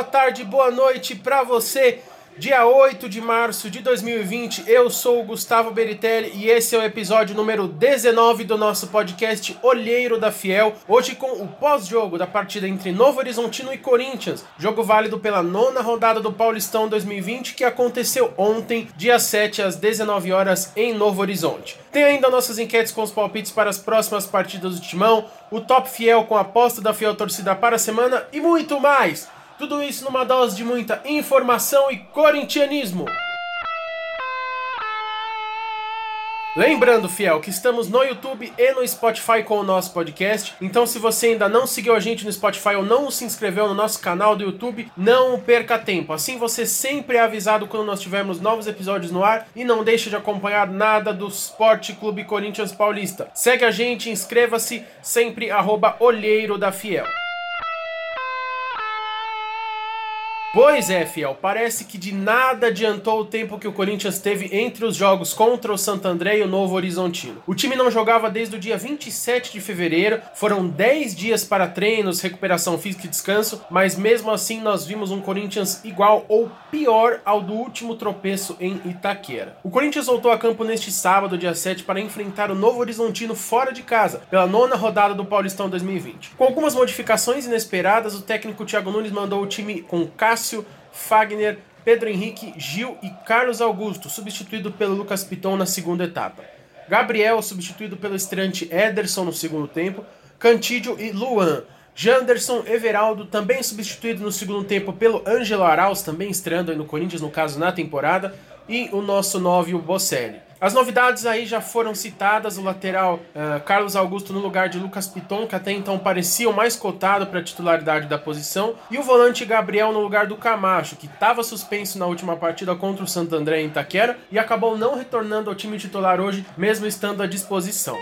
boa tarde, boa noite para você. Dia 8 de março de 2020, eu sou o Gustavo Beritelli e esse é o episódio número 19 do nosso podcast Olheiro da Fiel. Hoje com o pós-jogo da partida entre Novo Horizontino e Corinthians, jogo válido pela nona rodada do Paulistão 2020 que aconteceu ontem, dia 7 às 19 horas em Novo Horizonte. Tem ainda nossas enquetes com os palpites para as próximas partidas do Timão, o Top Fiel com a aposta da Fiel Torcida para a semana e muito mais. Tudo isso numa dose de muita informação e corintianismo. Lembrando, fiel, que estamos no YouTube e no Spotify com o nosso podcast. Então, se você ainda não seguiu a gente no Spotify ou não se inscreveu no nosso canal do YouTube, não perca tempo. Assim você sempre é avisado quando nós tivermos novos episódios no ar e não deixe de acompanhar nada do Esporte Clube Corinthians Paulista. Segue a gente, inscreva-se, sempre arroba Olheiro da Fiel. Pois é, fiel, parece que de nada adiantou o tempo que o Corinthians teve entre os jogos contra o Santo André e o Novo Horizontino. O time não jogava desde o dia 27 de fevereiro, foram 10 dias para treinos, recuperação física e descanso, mas mesmo assim nós vimos um Corinthians igual ou pior ao do último tropeço em Itaquera. O Corinthians voltou a campo neste sábado, dia 7, para enfrentar o Novo Horizontino fora de casa, pela nona rodada do Paulistão 2020. Com algumas modificações inesperadas, o técnico Thiago Nunes mandou o time com Cássio, Fagner, Pedro Henrique, Gil e Carlos Augusto, substituído pelo Lucas Piton na segunda etapa. Gabriel, substituído pelo estreante Ederson no segundo tempo. Cantídio e Luan. Janderson Everaldo, também substituído no segundo tempo pelo Ângelo Arauz, também estreando no Corinthians, no caso, na temporada. E o nosso 9, o Bocelli. As novidades aí já foram citadas: o lateral uh, Carlos Augusto no lugar de Lucas Piton, que até então parecia o mais cotado para a titularidade da posição, e o volante Gabriel no lugar do Camacho, que estava suspenso na última partida contra o Santo André em Itaquera e acabou não retornando ao time titular hoje, mesmo estando à disposição.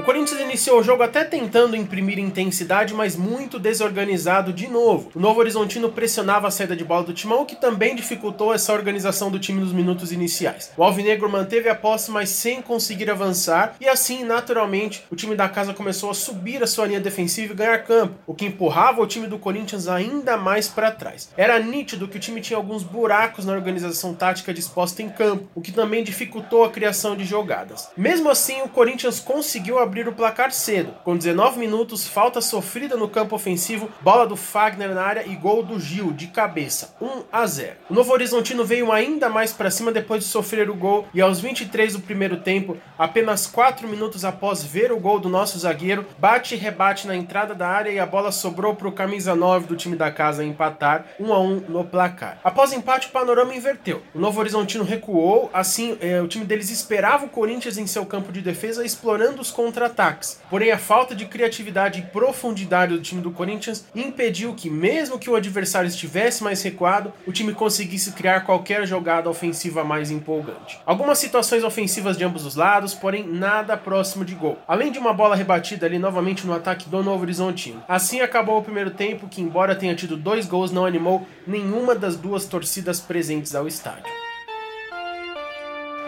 O Corinthians iniciou o jogo até tentando imprimir intensidade, mas muito desorganizado de novo. O Novo Horizontino pressionava a saída de bola do Timão, o que também dificultou essa organização do time nos minutos iniciais. O Alvinegro manteve a posse, mas sem conseguir avançar, e assim, naturalmente, o time da casa começou a subir a sua linha defensiva e ganhar campo, o que empurrava o time do Corinthians ainda mais para trás. Era nítido que o time tinha alguns buracos na organização tática disposta em campo, o que também dificultou a criação de jogadas. Mesmo assim, o Corinthians conseguiu abrir o placar cedo. Com 19 minutos, falta sofrida no campo ofensivo, bola do Fagner na área e gol do Gil de cabeça, 1 a 0. O Novo Horizontino veio ainda mais para cima depois de sofrer o gol e aos 23 do primeiro tempo, apenas 4 minutos após ver o gol do nosso zagueiro, bate e rebate na entrada da área e a bola sobrou para o camisa 9 do time da casa empatar 1 a 1 no placar. Após empate, o panorama inverteu. O Novo Horizontino recuou, assim eh, o time deles esperava o Corinthians em seu campo de defesa, explorando os contra-ataques. Porém, a falta de criatividade e profundidade do time do Corinthians impediu que, mesmo que o adversário estivesse mais recuado, o time conseguisse criar qualquer jogada ofensiva mais empolgante. Algumas situações ofensivas de ambos os lados, porém nada próximo de gol. Além de uma bola rebatida ali novamente no ataque do Novo Horizontino. Assim acabou o primeiro tempo, que embora tenha tido dois gols, não animou nenhuma das duas torcidas presentes ao estádio.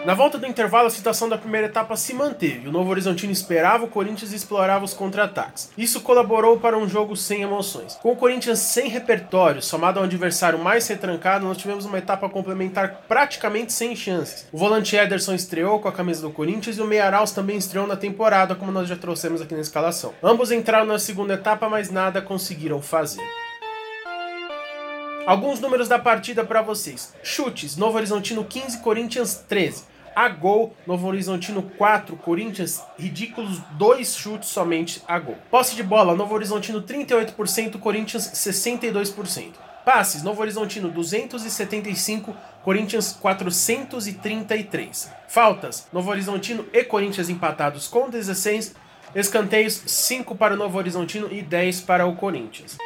Na volta do intervalo, a situação da primeira etapa se manteve. O Novo Horizontino esperava o Corinthians explorava os contra-ataques. Isso colaborou para um jogo sem emoções. Com o Corinthians sem repertório, somado ao adversário mais retrancado, nós tivemos uma etapa complementar praticamente sem chances. O volante Ederson estreou com a camisa do Corinthians e o Meia também estreou na temporada, como nós já trouxemos aqui na escalação. Ambos entraram na segunda etapa, mas nada conseguiram fazer. Alguns números da partida para vocês. Chutes: Novo Horizontino 15, Corinthians 13 a gol. Novo Horizontino 4, Corinthians, ridículos dois chutes somente a gol. Posse de bola, Novo Horizontino 38%, Corinthians 62%. Passes, Novo Horizontino 275, Corinthians 433. Faltas, Novo Horizontino e Corinthians empatados com 16. Escanteios, 5 para o Novo Horizontino e 10 para o Corinthians.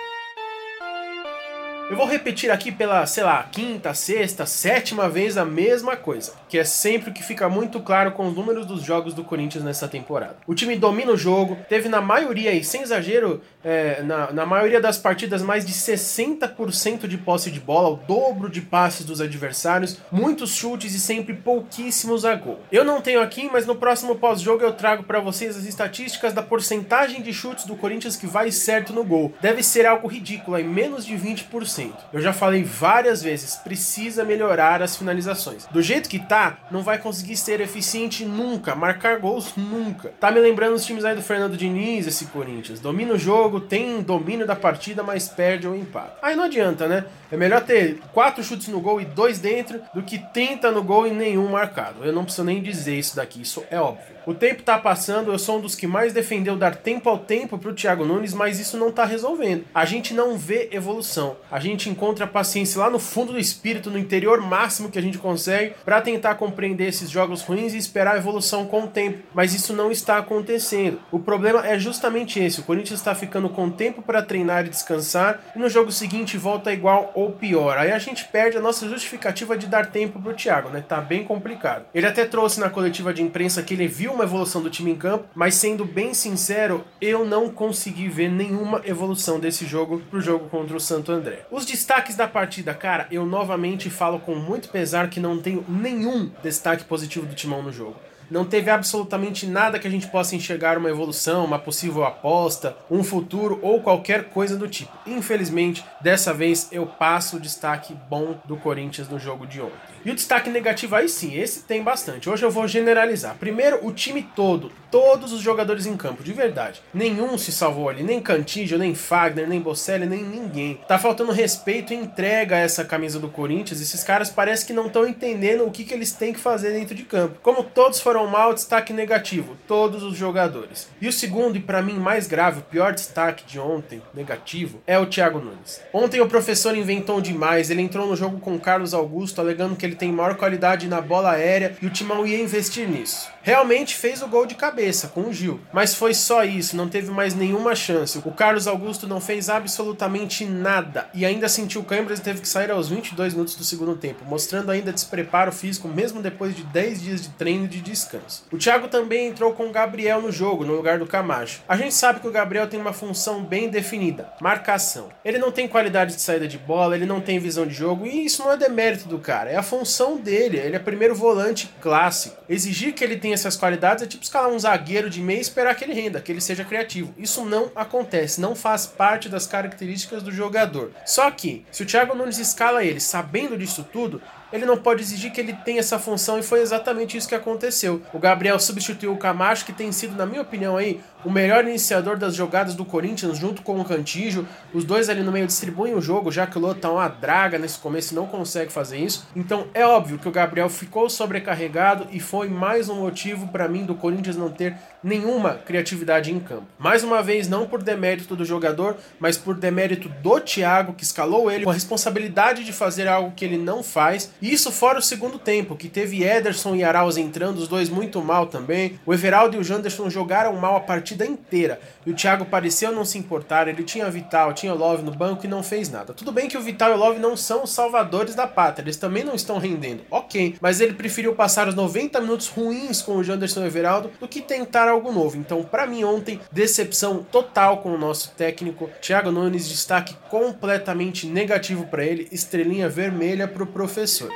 Eu vou repetir aqui pela, sei lá, quinta, sexta, sétima vez a mesma coisa. Que é sempre o que fica muito claro com os números dos jogos do Corinthians nessa temporada. O time domina o jogo, teve na maioria, e sem exagero, é, na, na maioria das partidas mais de 60% de posse de bola, o dobro de passes dos adversários, muitos chutes e sempre pouquíssimos a gol. Eu não tenho aqui, mas no próximo pós-jogo eu trago para vocês as estatísticas da porcentagem de chutes do Corinthians que vai certo no gol. Deve ser algo ridículo, em menos de 20%. Eu já falei várias vezes, precisa melhorar as finalizações. Do jeito que tá, não vai conseguir ser eficiente nunca, marcar gols nunca. Tá me lembrando os times aí do Fernando Diniz, esse Corinthians. Domina o jogo, tem domínio da partida, mas perde ou empata. Aí não adianta, né? É melhor ter quatro chutes no gol e dois dentro do que 30 no gol e nenhum marcado. Eu não preciso nem dizer isso daqui, isso é óbvio. O tempo tá passando, eu sou um dos que mais defendeu dar tempo ao tempo pro Thiago Nunes, mas isso não tá resolvendo. A gente não vê evolução. A gente encontra a paciência lá no fundo do espírito, no interior máximo que a gente consegue, para tentar compreender esses jogos ruins e esperar a evolução com o tempo. Mas isso não está acontecendo. O problema é justamente esse: o Corinthians está ficando com tempo para treinar e descansar, e no jogo seguinte volta igual ou pior. Aí a gente perde a nossa justificativa de dar tempo pro Thiago, né? Tá bem complicado. Ele até trouxe na coletiva de imprensa que ele viu uma evolução do time em campo, mas sendo bem sincero, eu não consegui ver nenhuma evolução desse jogo pro jogo contra o Santo André. Os destaques da partida, cara, eu novamente falo com muito pesar que não tenho nenhum destaque positivo do Timão no jogo. Não teve absolutamente nada que a gente possa enxergar uma evolução, uma possível aposta, um futuro ou qualquer coisa do tipo. Infelizmente, dessa vez eu passo o destaque bom do Corinthians no jogo de ontem. E o destaque negativo aí sim, esse tem bastante. Hoje eu vou generalizar. Primeiro, o time todo, todos os jogadores em campo, de verdade. Nenhum se salvou ali, nem Cantígio, nem Fagner, nem Bocelli, nem ninguém. Tá faltando respeito e entrega a essa camisa do Corinthians. Esses caras parece que não estão entendendo o que, que eles têm que fazer dentro de campo. Como todos foram mal, destaque negativo, todos os jogadores. E o segundo, e para mim mais grave, o pior destaque de ontem, negativo, é o Thiago Nunes. Ontem o professor inventou demais, ele entrou no jogo com Carlos Augusto, alegando que ele tem maior qualidade na bola aérea e o Timão ia investir nisso. Realmente fez o gol de cabeça com o Gil, mas foi só isso, não teve mais nenhuma chance. O Carlos Augusto não fez absolutamente nada e ainda sentiu câimbras e teve que sair aos 22 minutos do segundo tempo, mostrando ainda despreparo físico mesmo depois de 10 dias de treino e de descanso. O Thiago também entrou com o Gabriel no jogo, no lugar do Camacho. A gente sabe que o Gabriel tem uma função bem definida, marcação. Ele não tem qualidade de saída de bola, ele não tem visão de jogo e isso não é demérito do cara, é a função dele. Ele é primeiro volante clássico. Exigir que ele tenha essas qualidades é tipo escalar um zagueiro de meia e esperar que ele renda, que ele seja criativo. Isso não acontece, não faz parte das características do jogador. Só que, se o Thiago Nunes escala ele sabendo disso tudo, ele não pode exigir que ele tenha essa função e foi exatamente isso que aconteceu. O Gabriel substituiu o Camacho, que tem sido, na minha opinião, aí, o melhor iniciador das jogadas do Corinthians junto com o Cantijo. Os dois ali no meio distribuem o jogo, já que o Lô tá uma draga nesse começo e não consegue fazer isso. Então é óbvio que o Gabriel ficou sobrecarregado e foi mais um motivo para mim do Corinthians não ter nenhuma criatividade em campo. Mais uma vez, não por demérito do jogador, mas por demérito do Thiago, que escalou ele com a responsabilidade de fazer algo que ele não faz isso fora o segundo tempo, que teve Ederson e Arauz entrando, os dois muito mal também. O Everaldo e o Janderson jogaram mal a partida inteira. E o Thiago pareceu não se importar, ele tinha Vital, tinha Love no banco e não fez nada. Tudo bem que o Vital e o Love não são os salvadores da pátria, eles também não estão rendendo. Ok, mas ele preferiu passar os 90 minutos ruins com o Janderson e o Everaldo do que tentar algo novo. Então, para mim ontem, decepção total com o nosso técnico. Thiago Nunes, destaque completamente negativo para ele, estrelinha vermelha pro professor.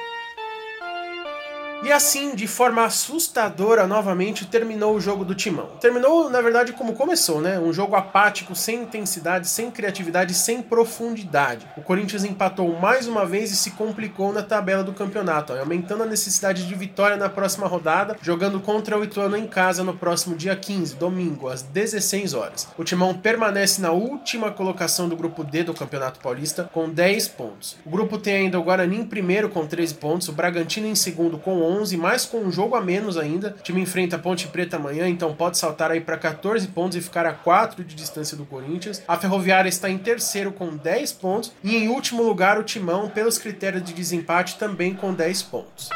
E assim, de forma assustadora, novamente terminou o jogo do Timão. Terminou, na verdade, como começou, né? Um jogo apático, sem intensidade, sem criatividade, sem profundidade. O Corinthians empatou mais uma vez e se complicou na tabela do campeonato, aumentando a necessidade de vitória na próxima rodada, jogando contra o Ituano em casa no próximo dia 15, domingo, às 16 horas. O Timão permanece na última colocação do grupo D do Campeonato Paulista com 10 pontos. O grupo tem ainda o Guarani em primeiro com 13 pontos, o Bragantino em segundo com 11, mais com um jogo a menos ainda. O time enfrenta Ponte Preta amanhã, então pode saltar aí para 14 pontos e ficar a 4 de distância do Corinthians. A Ferroviária está em terceiro com 10 pontos e em último lugar o Timão, pelos critérios de desempate, também com 10 pontos.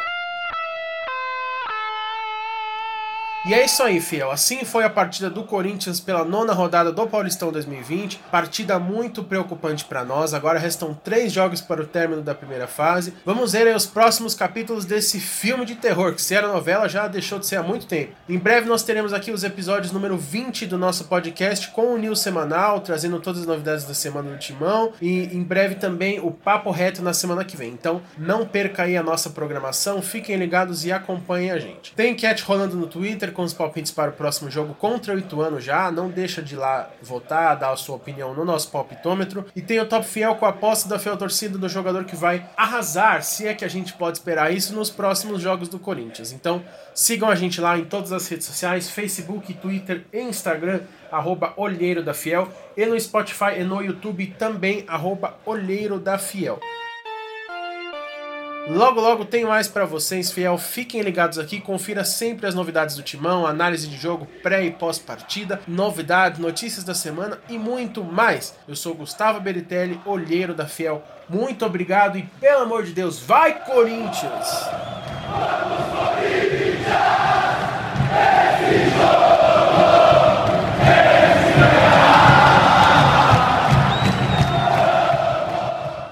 E é isso aí, fiel. Assim foi a partida do Corinthians pela nona rodada do Paulistão 2020. Partida muito preocupante para nós. Agora restam três jogos para o término da primeira fase. Vamos ver os próximos capítulos desse filme de terror, que se era novela já deixou de ser há muito tempo. Em breve nós teremos aqui os episódios número 20 do nosso podcast com o News Semanal, trazendo todas as novidades da semana do Timão. E em breve também o Papo Reto na semana que vem. Então não perca aí a nossa programação, fiquem ligados e acompanhem a gente. Tem enquete rolando no Twitter com os palpites para o próximo jogo contra o Ituano já. Não deixa de ir lá votar, dar a sua opinião no nosso palpitômetro. E tem o Top Fiel com a aposta da fiel torcida do jogador que vai arrasar, se é que a gente pode esperar isso, nos próximos jogos do Corinthians. Então sigam a gente lá em todas as redes sociais, Facebook, Twitter e Instagram, arroba Olheiro da Fiel. E no Spotify e no YouTube também, arroba Olheiro da Fiel. Logo, logo tem mais para vocês, fiel. Fiquem ligados aqui, confira sempre as novidades do Timão, análise de jogo pré e pós-partida, novidades, notícias da semana e muito mais. Eu sou Gustavo Beritelli, olheiro da Fiel. Muito obrigado e, pelo amor de Deus, vai Corinthians! Vamos, Corinthians!